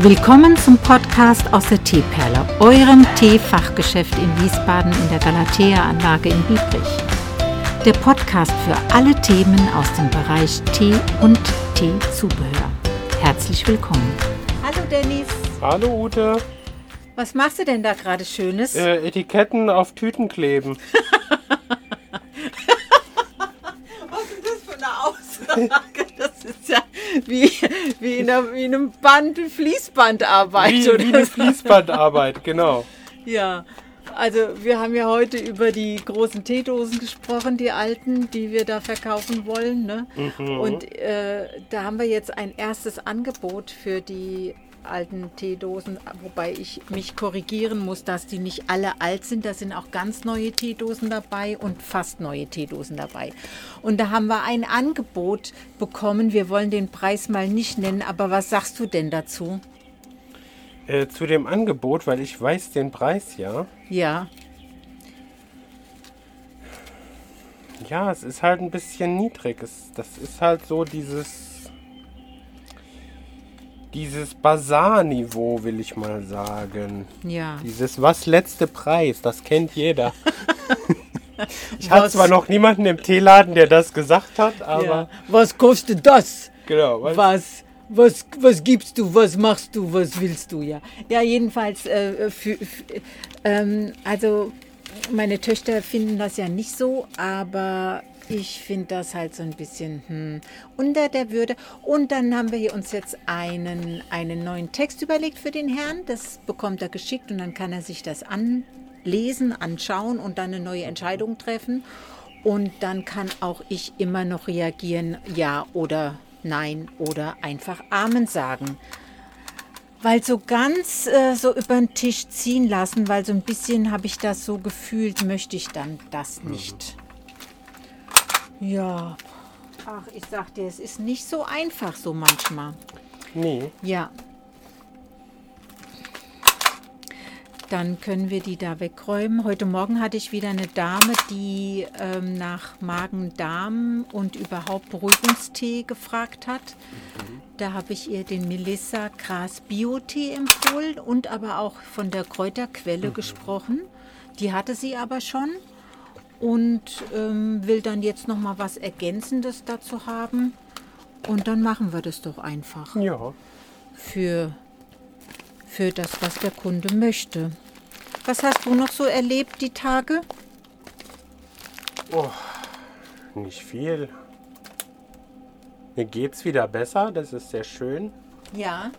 Willkommen zum Podcast aus der Teeperle, eurem Teefachgeschäft in Wiesbaden in der Galatea-Anlage in Biebrich. Der Podcast für alle Themen aus dem Bereich Tee und Teezubehör. Herzlich willkommen. Hallo Dennis. Hallo Ute. Was machst du denn da gerade Schönes? Äh, Etiketten auf Tüten kleben. Was ist das für eine Aussage? Wie, wie, in, einer, wie in einem Band, Fließbandarbeit. Wie, oder wie eine. Fließbandarbeit, genau. Ja, also wir haben ja heute über die großen Teedosen gesprochen, die alten, die wir da verkaufen wollen. Ne? Und äh, da haben wir jetzt ein erstes Angebot für die alten Teedosen, wobei ich mich korrigieren muss, dass die nicht alle alt sind. Da sind auch ganz neue Teedosen dabei und fast neue Teedosen dabei. Und da haben wir ein Angebot bekommen. Wir wollen den Preis mal nicht nennen, aber was sagst du denn dazu? Äh, zu dem Angebot, weil ich weiß den Preis ja. Ja, Ja, es ist halt ein bisschen niedrig. Es, das ist halt so dieses. Dieses Bazar-Niveau, will ich mal sagen. ja. Dieses was letzte Preis, das kennt jeder. ich hatte zwar noch niemanden im Teeladen, der das gesagt hat, aber Ja. Was kostet das? genau. Was, Was, was, was gibst du? Was machst du? Was willst du? Ja, ja jedenfalls, äh, für, für, ähm, also meine Töchter finden das ja nicht so, aber ich finde das halt so ein bisschen hm, unter der Würde. Und dann haben wir hier uns jetzt einen, einen neuen Text überlegt für den Herrn. Das bekommt er geschickt und dann kann er sich das anlesen, anschauen und dann eine neue Entscheidung treffen. Und dann kann auch ich immer noch reagieren, ja oder nein oder einfach Amen sagen. Weil so ganz äh, so über den Tisch ziehen lassen, weil so ein bisschen habe ich das so gefühlt, möchte ich dann das nicht. Ja, ach, ich sag dir, es ist nicht so einfach so manchmal. nee. Ja. Dann können wir die da wegräumen. Heute Morgen hatte ich wieder eine Dame, die ähm, nach Magen-Darm und überhaupt Beruhigungstee gefragt hat. Da habe ich ihr den Melissa Gras Bio-Tee empfohlen und aber auch von der Kräuterquelle gesprochen. Die hatte sie aber schon und ähm, will dann jetzt noch mal was Ergänzendes dazu haben. Und dann machen wir das doch einfach Ja. für, für das, was der Kunde möchte. Was hast du noch so erlebt die Tage? Nicht viel. Mir geht's wieder besser, das ist sehr schön. Ja.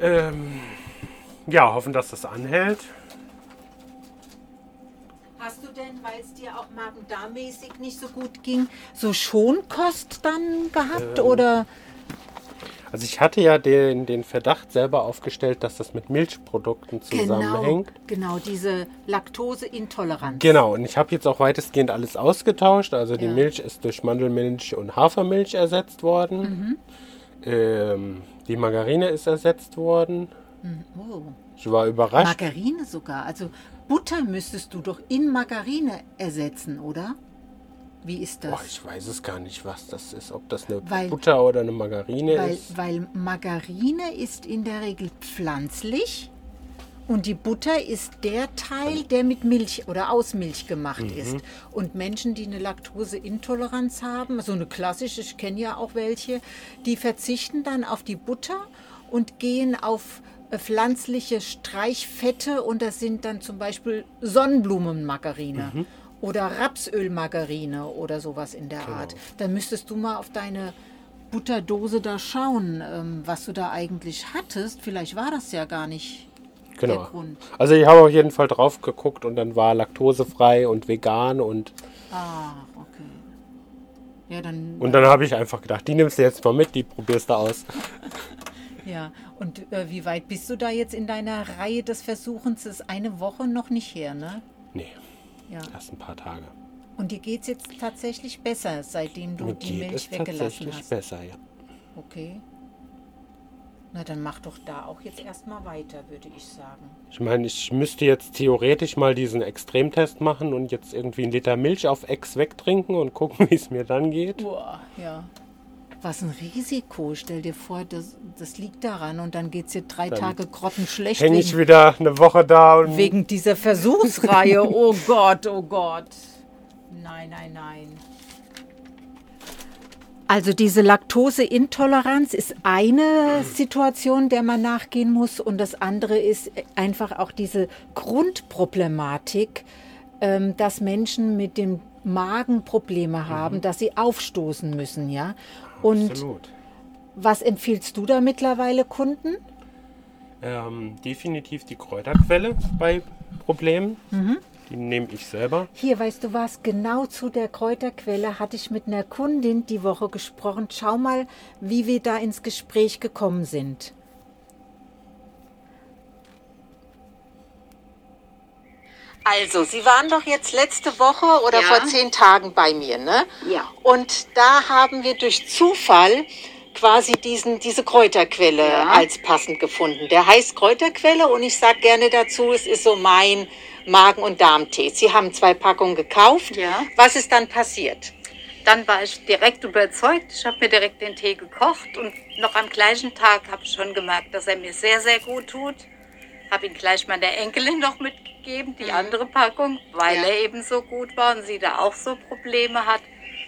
Ähm, ja, hoffen, dass das anhält. Hast du denn, weil es dir auch Magen-Darm-mäßig nicht so gut ging, so Schonkost dann gehabt? Oder? Also ich hatte ja den, den Verdacht selber aufgestellt, dass das mit Milchprodukten zusammenhängt. Genau, genau, diese Laktoseintoleranz. Genau, und ich habe jetzt auch weitestgehend alles ausgetauscht. Also die Ja. Milch ist durch Mandelmilch und Hafermilch ersetzt worden. Ähm, die Margarine ist ersetzt worden. Oh. Ich war überrascht. Margarine sogar. Also Butter müsstest du doch in Margarine ersetzen, oder? Wie ist das? Boah, ich weiß es gar nicht, was das ist. Ob das eine Weil- Butter oder eine Margarine Weil, ist. weil Margarine ist in der Regel pflanzlich und die Butter ist der Teil, der mit Milch oder aus Milch gemacht Mhm. ist. Und Menschen, die eine Laktoseintoleranz haben, so eine klassische, ich kenne ja auch welche, die verzichten dann auf die Butter und gehen auf pflanzliche Streichfette und das sind dann zum Beispiel Sonnenblumenmargarine. Mhm. Oder Rapsölmargarine oder sowas in der Genau. Art. Dann müsstest du mal auf deine Butterdose da schauen, ähm, was du da eigentlich hattest. Vielleicht war das ja gar nicht der Genau. Grund. Also ich habe auf jeden Fall drauf geguckt und dann war laktosefrei und vegan und, Ah, okay. Ja, dann. und dann habe ich einfach gedacht, die nimmst du jetzt mal mit, die probierst du aus. Ja, und äh, wie weit bist du da jetzt in deiner Reihe des Versuchens? Das ist eine Woche noch nicht her, ne? Nee, Ja. erst ein paar Tage. Und dir geht es jetzt tatsächlich besser, seitdem du Mir die geht Milch es weggelassen tatsächlich hast. besser, ja. Okay. Na, dann mach doch da auch jetzt erstmal weiter, würde ich sagen. Ich meine, ich müsste jetzt theoretisch mal diesen Extremtest machen und jetzt irgendwie einen Liter Milch auf Ex wegtrinken und gucken, wie es mir dann geht. Boah, ja. Was ein Risiko. Stell dir vor, das, das liegt daran und dann geht es dir drei Dann Tage grottenschlecht Hänge ich wieder eine Woche da und wegen dieser Versuchsreihe. Oh Gott, oh Gott. Nein, nein, nein. Also diese Laktoseintoleranz ist eine Situation, der man nachgehen muss und das andere ist einfach auch diese Grundproblematik, ähm, dass Menschen mit dem Magen Probleme haben, dass sie aufstoßen müssen, ja. Und absolut. was empfiehlst du da mittlerweile Kunden? Ähm, definitiv die Kräuterquelle bei Problemen. Mhm. Die nehme ich selber. Hier, weißt du was, genau zu der Kräuterquelle hatte ich mit einer Kundin die Woche gesprochen. Schau mal, wie wir da ins Gespräch gekommen sind. Also, Sie waren doch jetzt letzte Woche oder Ja. vor zehn Tagen bei mir, ne? Ja. Und da haben wir durch Zufall quasi diesen, diese Kräuterquelle Ja. als passend gefunden. Der heißt Kräuterquelle und ich sage gerne dazu, es ist so mein Magen- und Darmtee. Sie haben zwei Packungen gekauft. Ja. Was ist dann passiert? Dann war ich direkt überzeugt. Ich habe mir direkt den Tee gekocht und noch am gleichen Tag habe ich schon gemerkt, dass er mir sehr, sehr gut tut. Habe ihn gleich meiner Enkelin noch mitgegeben, die andere Packung, weil Mhm. Ja. er eben so gut war und sie da auch so Probleme hat.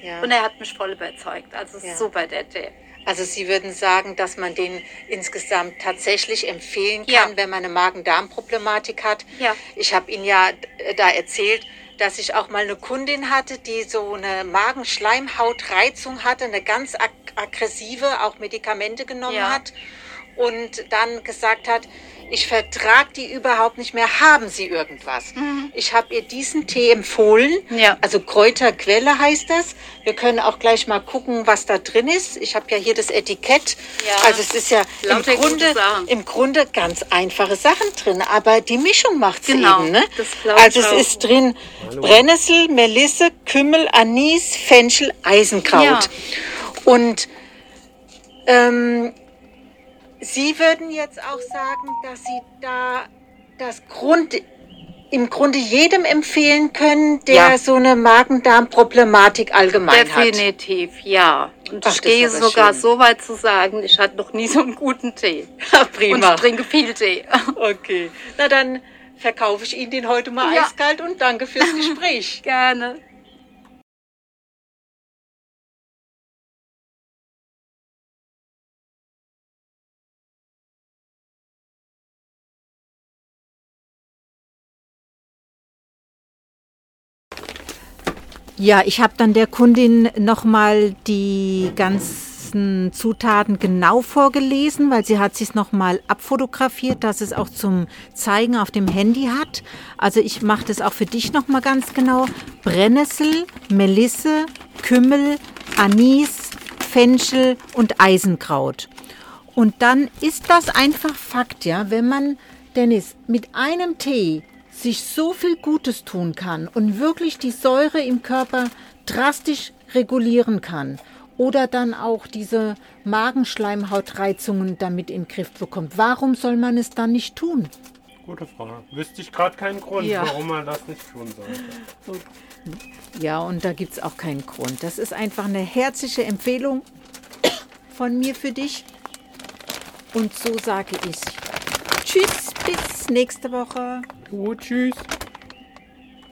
Ja. Und er hat mich voll überzeugt. Also Ja. super der Tee. Also Sie würden sagen, dass man den insgesamt tatsächlich empfehlen Ja. kann, wenn man eine Magen-Darm-Problematik hat. Ja. Ich habe Ihnen ja äh, da erzählt, dass ich auch mal eine Kundin hatte, die so eine Magenschleimhautreizung hatte, eine ganz ag aggressive, auch Medikamente genommen Ja. hat und dann gesagt hat, ich vertrage die überhaupt nicht mehr, haben Sie irgendwas? Ich habe ihr diesen Tee empfohlen, Mhm. Ja. also Kräuterquelle heißt das. Wir können auch gleich mal gucken, was da drin ist. Ich habe ja hier das Etikett. Ja. Also es ist ja im Grunde, im Grunde ganz einfache Sachen drin, aber die Mischung macht's Genau, eben. Ne? das glaub ich also es auch. ist drin Brennnessel, Melisse, Kümmel, Anis, Fenchel, Eisenkraut. Ja. Und ähm, Sie würden jetzt auch sagen, dass Sie da das Grund im Grunde jedem empfehlen können, der Ja. so eine Magen-Darm-Problematik allgemein hat. Definitiv, ja. Und Ach, ich gehe sogar schön. so weit zu sagen, ich hatte noch nie so einen guten Tee. Prima. Und ich trinke viel Tee. Okay, na dann verkaufe ich Ihnen den heute mal Ja. eiskalt und danke fürs Gespräch. Gerne. Ja, ich habe dann der Kundin nochmal die ganzen Zutaten genau vorgelesen, weil sie hat sich nochmal abfotografiert, dass es auch zum Zeigen auf dem Handy hat. Also ich mache das auch für dich nochmal ganz genau. Brennnessel, Melisse, Kümmel, Anis, Fenchel und Eisenkraut. Und dann ist das einfach Fakt, ja, wenn man, Dennis, mit einem Tee sich so viel Gutes tun kann und wirklich die Säure im Körper drastisch regulieren kann oder dann auch diese Magenschleimhautreizungen damit in den Griff bekommt. Warum soll man es dann nicht tun? Gute Frage. Wüsste ich gerade keinen Grund, Ja. warum man das nicht tun sollte. Ja, und da gibt es auch keinen Grund. Das ist einfach eine herzliche Empfehlung von mir für dich. Und so sage ich Tschüss, bis nächste Woche. Gut, tschüss.